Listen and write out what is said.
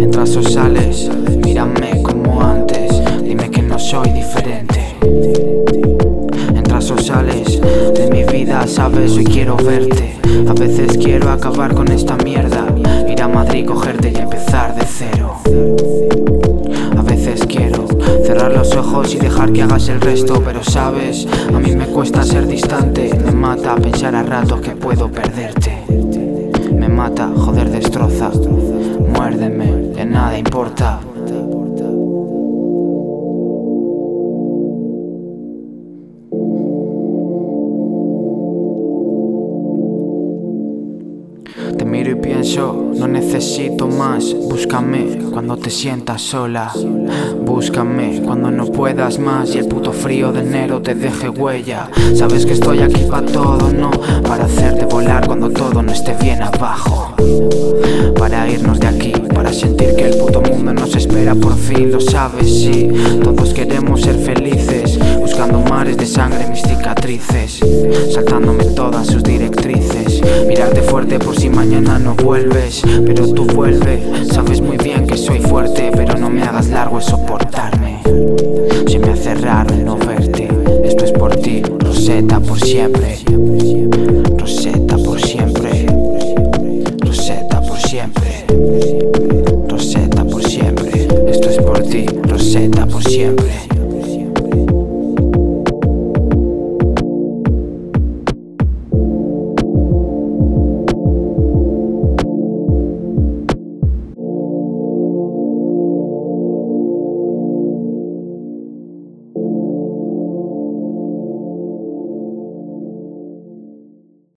Entras o sales, mírame. Sabes, hoy quiero verte. A veces quiero acabar con esta mierda. Ir a Madrid, cogerte y empezar de cero. A veces quiero cerrar los ojos y dejar que hagas el resto. Pero sabes, a mí me cuesta ser distante. Me mata pensar a ratos que puedo perderte. Me mata, joder, destroza. Muérdeme, que nada importa. Te miro y pienso, no necesito más. Búscame cuando te sientas sola. Búscame cuando no puedas más y el puto frío de enero te deje huella. Sabes que estoy aquí para todo, no para hacerte volar cuando todo no esté bien abajo. Para irnos de aquí, para sentir que el puto mundo nos espera por fin, lo sabes, sí. Todos queremos ser felices, buscando mares de sangre mis cicatrices, saltándome todas sus directrices. Mirarte fuerte por si mañana no vuelves, pero tú vuelve. Sabes muy bien que soy fuerte, pero no me hagas largo es soportarme. Se me hace raro no verte. Esto es por ti, Rosetta por siempre. Rosetta por siempre. Rosetta por siempre. Rosetta por siempre. Esto es por ti, Rosetta por siempre.